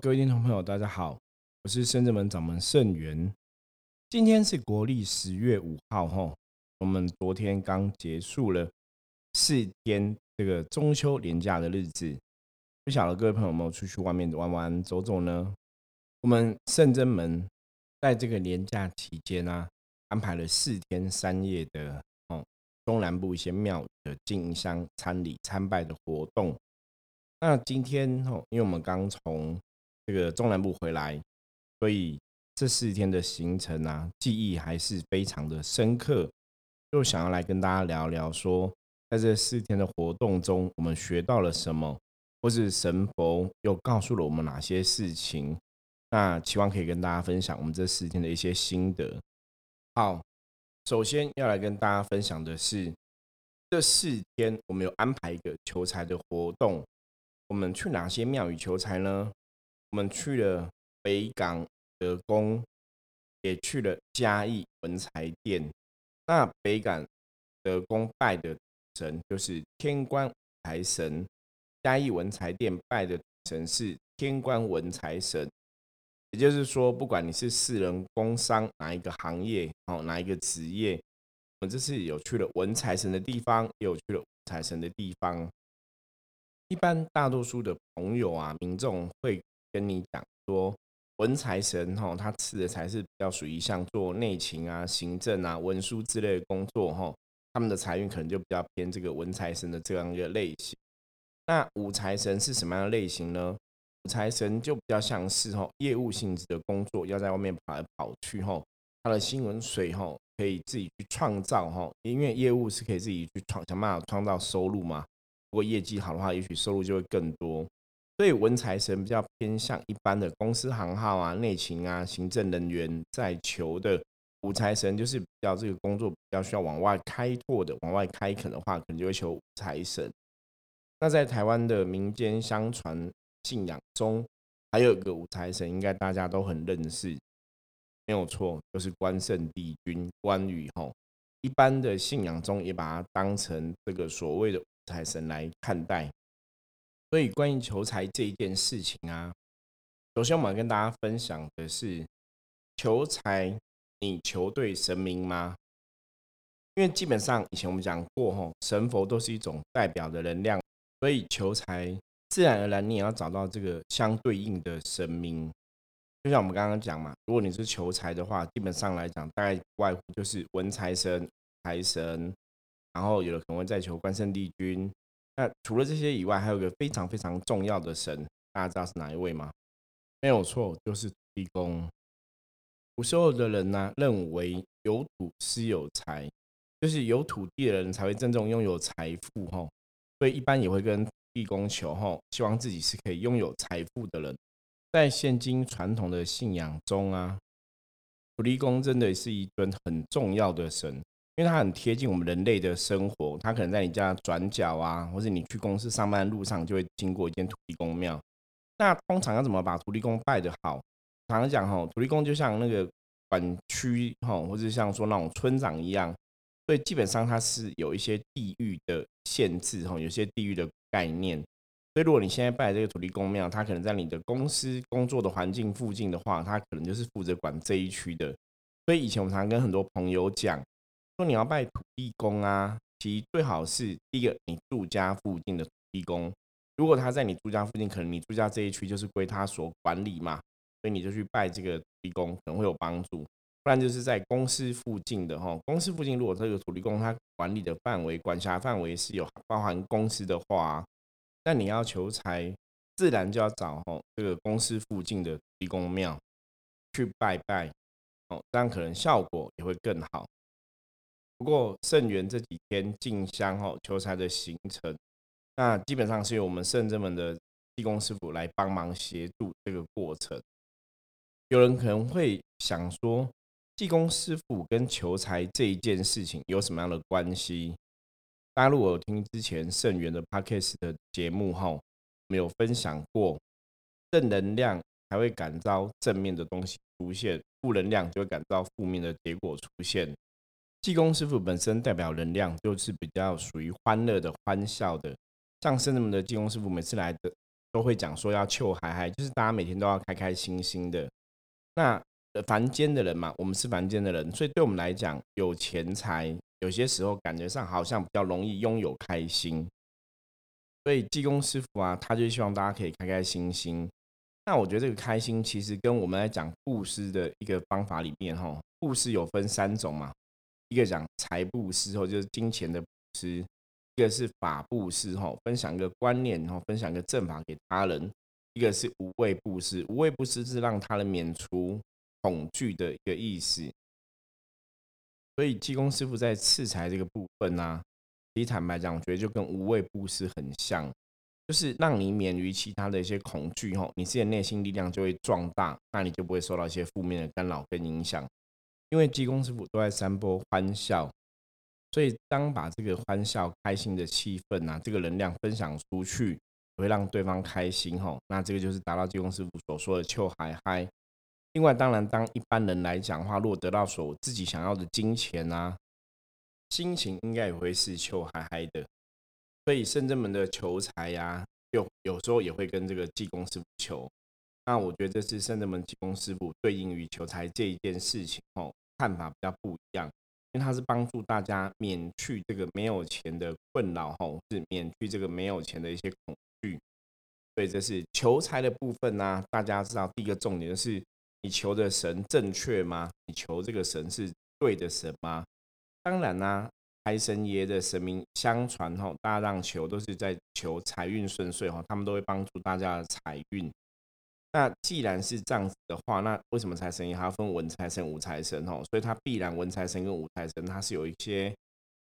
各位听众朋友，大家好，我是深圳门掌门盛元。今天是国历十月五号，吼，我们昨天刚结束了四天这个中秋连假的日子。不晓得各位朋友有没有出去外面玩玩走走呢？我们圣真门在这个连假期间啊，安排了四天三夜的哦，中南部一些庙的进香参礼参拜的活动。那今天哦，因为我们刚从这个中南部回来，所以这四天的行程啊，记忆还是非常的深刻。就想要来跟大家聊聊，说在这四天的活动中，我们学到了什么，或是神佛又告诉了我们哪些事情？那期望可以跟大家分享我们这四天的一些心得。好，首先要来跟大家分享的是，这四天我们有安排一个求财的活动。我们去哪些庙宇求财呢？我们去了北港德宫，也去了嘉义文财殿。那北港德宫拜的神就是天官财神，嘉义文财殿拜的神是天官文财神。也就是说，不管你是私人、工商哪一个行业，哦，哪一个职业，我们这次有去了文财神的地方，也有去了财神的地方。一般大多数的朋友啊，民众会跟你讲说，文财神哈，他吃的才是比较属于像做内勤啊、行政啊、文书之类的工作哈，他们的财运可能就比较偏这个文财神的这样一个类型。那武财神是什么样的类型呢？武财神就比较像是哈业务性质的工作，要在外面跑来跑去哈，他的新闻水哈可以自己去创造哈，因为业务是可以自己去创想办法创造收入嘛。如果业绩好的话，也许收入就会更多。所以文财神比较偏向一般的公司行号啊、内勤啊、行政人员在求的。武财神就是比较这个工作比较需要往外开拓的、往外开垦的话，可能就会求武财神。那在台湾的民间相传信仰中，还有一个武财神，应该大家都很认识，没有错，就是关圣帝君关羽吼。一般的信仰中也把它当成这个所谓的武。财神来看待，所以关于求财这一件事情啊，首先我们跟大家分享的是，求财你求对神明吗？因为基本上以前我们讲过吼，神佛都是一种代表的能量，所以求财自然而然你也要找到这个相对应的神明。就像我们刚刚讲嘛，如果你是求财的话，基本上来讲，大概外乎就是文财神、财神。然后有的可能会在求关圣帝君。那除了这些以外，还有个非常非常重要的神，大家知道是哪一位吗？没有错，就是地公。古时候的人呢，认为有土是有财，就是有土地的人才会真正拥有财富哈。所以一般也会跟地公求哈，希望自己是可以拥有财富的人。在现今传统的信仰中啊，土地公真的是一尊很重要的神。因为它很贴近我们人类的生活，它可能在你家转角啊，或者你去公司上班路上就会经过一间土地公庙。那通常要怎么把土地公拜得好？常常讲哈，土地公就像那个管区哈，或者像说那种村长一样，所以基本上它是有一些地域的限制哈，有些地域的概念。所以如果你现在拜这个土地公庙，它可能在你的公司工作的环境附近的话，它可能就是负责管这一区的。所以以前我常常跟很多朋友讲。说你要拜土地公啊，其实最好是第一个你住家附近的土地公。如果他在你住家附近，可能你住家这一区就是归他所管理嘛，所以你就去拜这个地公，可能会有帮助。不然就是在公司附近的哈，公司附近如果这个土地公他管理的范围、管辖范围是有包含公司的话，那你要求财，自然就要找哈这个公司附近的地公庙去拜拜，哦，这样可能效果也会更好。不过圣元这几天进香哈求财的行程，那基本上是由我们圣真门的地公师傅来帮忙协助这个过程。有人可能会想说，地公师傅跟求财这一件事情有什么样的关系？大家如果有听之前圣元的 podcast 的节目哈，没有分享过，正能量才会感召正面的东西出现，负能量就会感召负面的结果出现。济公师傅本身代表能量，就是比较属于欢乐的、欢笑的。像圣人们的济公师傅每次来的都会讲说要求嗨嗨，就是大家每天都要开开心心的。那凡间的人嘛，我们是凡间的人，所以对我们来讲，有钱财有些时候感觉上好像比较容易拥有开心。所以济公师傅啊，他就希望大家可以开开心心。那我觉得这个开心其实跟我们来讲布施的一个方法里面，哈，布施有分三种嘛，一个讲财布施，或就是金钱的布施；一个是法布施，哈，分享一个观念，然后分享一个正法给他人；一个是无畏布施，无畏布施是让他人免除恐惧的一个意思。所以济公师傅在赐财这个部分呢。其实坦白讲，我觉得就跟无畏布施很像，就是让你免于其他的一些恐惧吼，你自己的内心力量就会壮大，那你就不会受到一些负面的干扰跟影响。因为济公师傅都在散播欢笑，所以当把这个欢笑、开心的气氛啊，这个能量分享出去，会让对方开心吼，那这个就是达到济公师傅所说的“秋嗨嗨”。另外，当然当一般人来讲的话，如果得到所自己想要的金钱啊。心情应该也会是求嗨嗨的，所以圣真门的求财呀，有有时候也会跟这个济公师傅求。那我觉得这是圣真门济公师傅对应于求财这一件事情哦，看法比较不一样，因为它是帮助大家免去这个没有钱的困扰吼，是免去这个没有钱的一些恐惧。所以这是求财的部分呢，大家知道第一个重点是你求的神正确吗？你求这个神是对的神吗？当然啦，财神爷的神明相传吼，大家让求都是在求财运顺遂哈，他们都会帮助大家的财运。那既然是这样子的话，那为什么财神爷还要分文财神、武财神吼？所以它必然文财神跟武财神它是有一些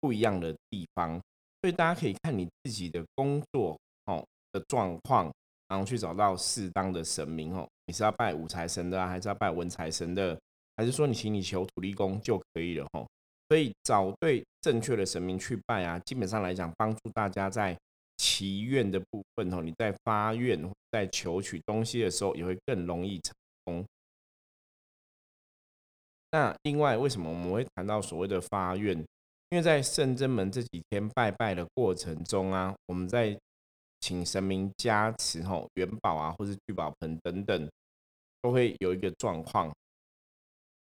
不一样的地方。所以大家可以看你自己的工作哦的状况，然后去找到适当的神明哦。你是要拜武财神的，还是要拜文财神的？还是说你请你求土地公就可以了吼？所以找对正确的神明去拜啊，基本上来讲，帮助大家在祈愿的部分哦，你在发愿、在求取东西的时候，也会更容易成功。那另外，为什么我们会谈到所谓的发愿？因为在圣真门这几天拜拜的过程中啊，我们在请神明加持吼，元宝啊，或是聚宝盆等等，都会有一个状况。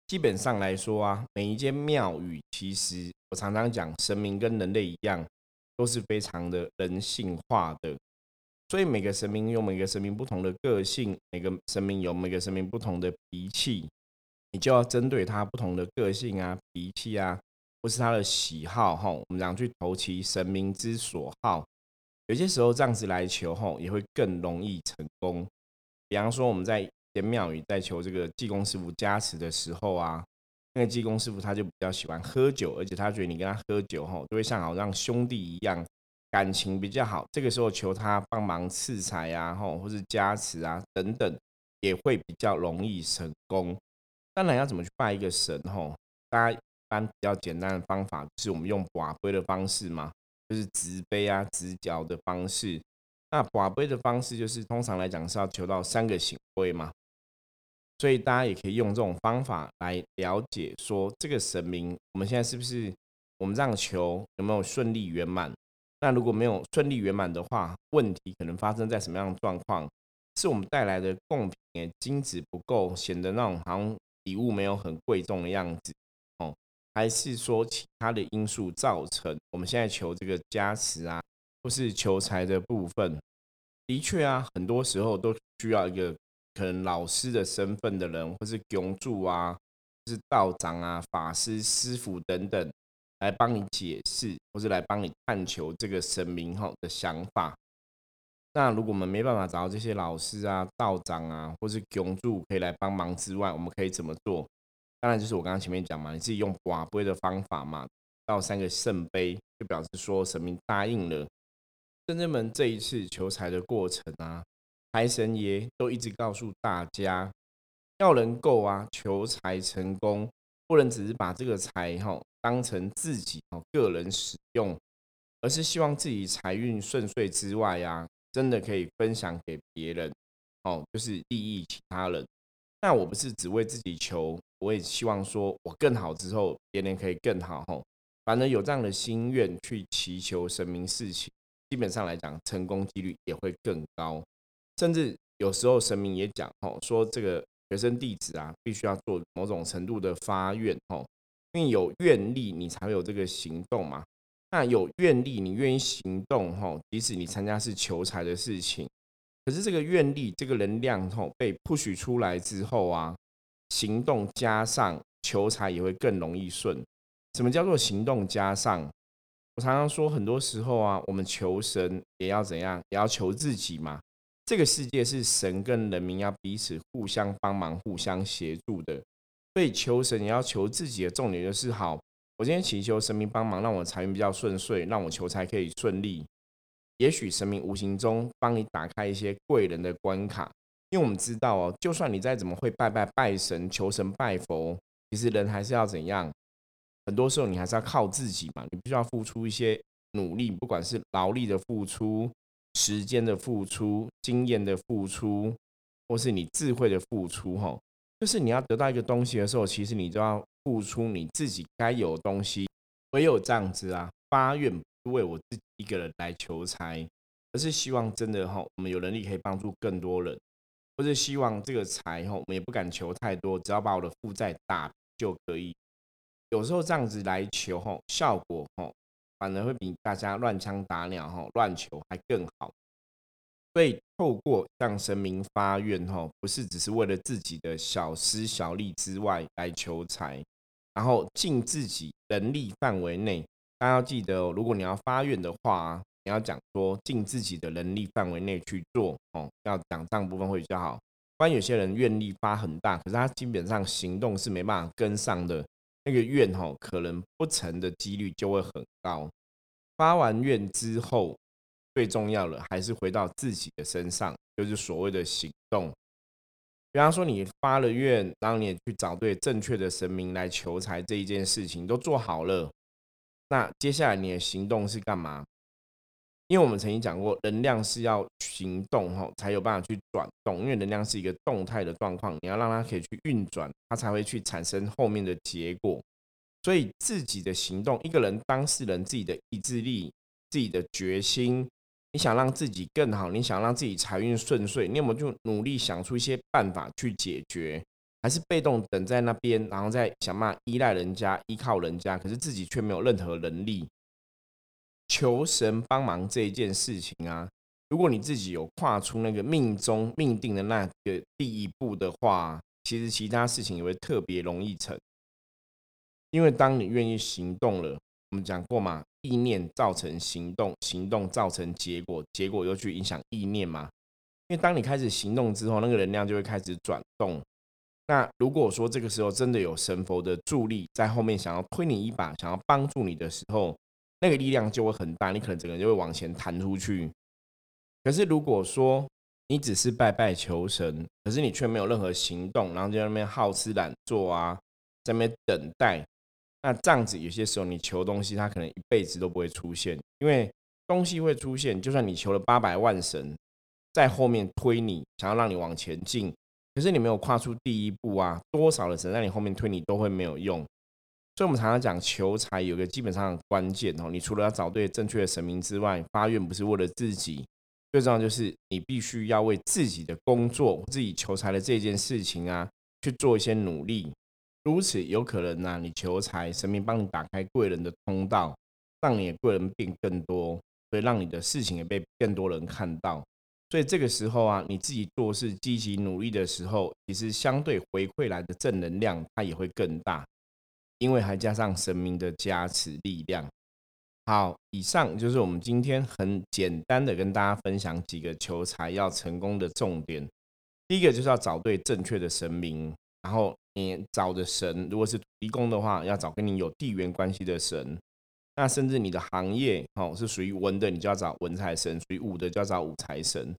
基本上来说啊，每一间庙宇，其实我常常讲，神明跟人类一样，都是非常的人性化的。所以每个神明有每个神明不同的个性，每个神明有每个神明不同的脾气，你就要针对他不同的个性啊、脾气啊，或是他的喜好哈，我们讲去投其神明之所好。有些时候这样子来求吼，也会更容易成功。比方说我们在。在庙宇在求这个济公师傅加持的时候啊，那个济公师傅他就比较喜欢喝酒，而且他觉得你跟他喝酒吼，都会像好像兄弟一样，感情比较好。这个时候求他帮忙赐财啊，吼，或是加持啊等等，也会比较容易成功。当然要怎么去拜一个神吼，大家一般比较简单的方法就是我们用寡杯的方式嘛，就是直杯啊直角的方式。那寡杯的方式就是通常来讲是要求到三个醒杯嘛。所以大家也可以用这种方法来了解，说这个神明，我们现在是不是我们这样求有没有顺利圆满？那如果没有顺利圆满的话，问题可能发生在什么样的状况？是我们带来的贡品金子不够，显得那种好像礼物没有很贵重的样子哦？还是说其他的因素造成我们现在求这个加持啊，或是求财的部分？的确啊，很多时候都需要一个。可能老师的身份的人，或是供主啊，是道长啊、法师、师傅等等，来帮你解释，或是来帮你探求这个神明哈的想法。那如果我们没办法找到这些老师啊、道长啊，或是供主可以来帮忙之外，我们可以怎么做？当然就是我刚刚前面讲嘛，你自己用寡杯的方法嘛，倒三个圣杯，就表示说神明答应了。真正们这一次求财的过程啊。财神爷都一直告诉大家，要能够啊求财成功，不能只是把这个财哈当成自己哦个人使用，而是希望自己财运顺遂之外呀，真的可以分享给别人哦，就是利益其他人。那我不是只为自己求，我也希望说我更好之后，别人可以更好吼。反正有这样的心愿去祈求神明事情，基本上来讲，成功几率也会更高。甚至有时候神明也讲哦，说这个学生弟子啊，必须要做某种程度的发愿哦，因为有愿力，你才会有这个行动嘛。那有愿力，你愿意行动哈，即使你参加是求财的事情，可是这个愿力、这个能量吼被 push 出来之后啊，行动加上求财也会更容易顺。什么叫做行动加上？我常常说，很多时候啊，我们求神也要怎样？也要求自己嘛。这个世界是神跟人民要彼此互相帮忙、互相协助的，所以求神也要求自己的重点就是好。我今天祈求神明帮忙，让我财运比较顺遂，让我求财可以顺利。也许神明无形中帮你打开一些贵人的关卡，因为我们知道哦，就算你再怎么会拜拜拜神、求神拜佛，其实人还是要怎样？很多时候你还是要靠自己嘛，你必须要付出一些努力，不管是劳力的付出、时间的付出、经验的付出，或是你智慧的付出，哈，就是你要得到一个东西的时候，其实你就要。付出你自己该有的东西，唯有这样子啊！发愿不为我自己一个人来求财，而是希望真的哈，我们有能力可以帮助更多人，或是希望这个财哈，我们也不敢求太多，只要把我的负债打就可以。有时候这样子来求哈，效果哈，反而会比大家乱枪打鸟哈，乱求还更好。所以透过向神明发愿哈，不是只是为了自己的小私小利之外来求财。然后尽自己能力范围内，大家要记得哦。如果你要发愿的话，你要讲说尽自己的能力范围内去做哦。要讲这部分会比较好。不然有些人愿力发很大，可是他基本上行动是没办法跟上的，这个愿哈可能不成的几率就会很高。发完愿之后，最重要的还是回到自己的身上，就是所谓的行动。比方说，你发了愿，然后你去找对正确的神明来求财，这一件事情都做好了。那接下来你的行动是干嘛？因为我们曾经讲过，能量是要行动吼，才有办法去转动。因为能量是一个动态的状况，你要让它可以去运转，它才会去产生后面的结果。所以自己的行动，一个人当事人自己的意志力、自己的决心。你想让自己更好，你想让自己财运顺遂，你有没有就努力想出一些办法去解决？还是被动等在那边，然后再想办法依赖人家、依靠人家，可是自己却没有任何能力求神帮忙这一件事情啊？如果你自己有跨出那个命中命定的那个第一步的话，其实其他事情也会特别容易成，因为当你愿意行动了，我们讲过嘛。意念造成行动，行动造成结果，结果又去影响意念嘛？因为当你开始行动之后，那个能量就会开始转动。那如果说这个时候真的有神佛的助力在后面，想要推你一把，想要帮助你的时候，那个力量就会很大，你可能整个人就会往前弹出去。可是如果说你只是拜拜求神，可是你却没有任何行动，然后就在那边好吃懒做啊，在那边等待。那这样子，有些时候你求东西，它可能一辈子都不会出现，因为东西会出现，就算你求了八百万神在后面推你，想要让你往前进，可是你没有跨出第一步啊，多少的神在你后面推你都会没有用。所以，我们常常讲求财有个基本上的关键哦，你除了要找对正确的神明之外，发愿不是为了自己，最重要就是你必须要为自己的工作、自己求财的这件事情啊，去做一些努力。如此有可能呢，你求财，神明帮你打开贵人的通道，让你的贵人变更多，所以让你的事情也被更多人看到。所以这个时候啊，你自己做事积极努力的时候，其实相对回馈来的正能量它也会更大，因为还加上神明的加持力量。好，以上就是我们今天很简单的跟大家分享几个求财要成功的重点。第一个就是要找对正确的神明，然后。你找的神，如果是地公的话，要找跟你有地缘关系的神。那甚至你的行业哦是属于文的，你就要找文财神；属于武的，就要找武财神。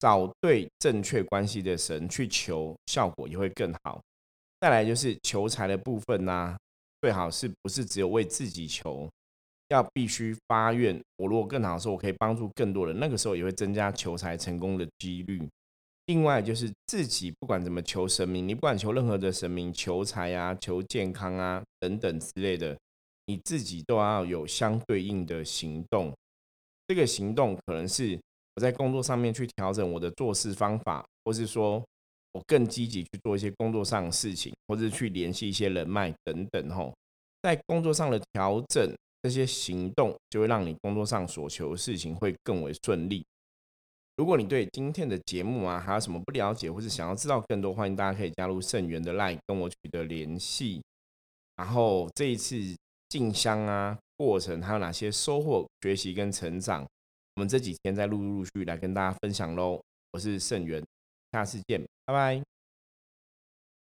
找对正确关系的神去求，效果也会更好。再来就是求财的部分呢，最好是不是只有为自己求，要必须发愿。我如果更好的时候，我可以帮助更多人，那个时候也会增加求财成功的几率。另外就是自己不管怎么求神明，你不管求任何的神明，求财啊、求健康啊等等之类的，你自己都要有相对应的行动。这个行动可能是我在工作上面去调整我的做事方法，或是说我更积极去做一些工作上的事情，或者去联系一些人脉等等吼，在工作上的调整，这些行动就会让你工作上所求的事情会更为顺利。如果你对今天的节目啊还有什么不了解，或是想要知道更多，欢迎大家可以加入盛元的 LINE 跟我取得联系。然后这一次进香啊过程还有哪些收获、学习跟成长，我们这几天再陆陆续续来跟大家分享喽。我是盛元，下次见，拜拜。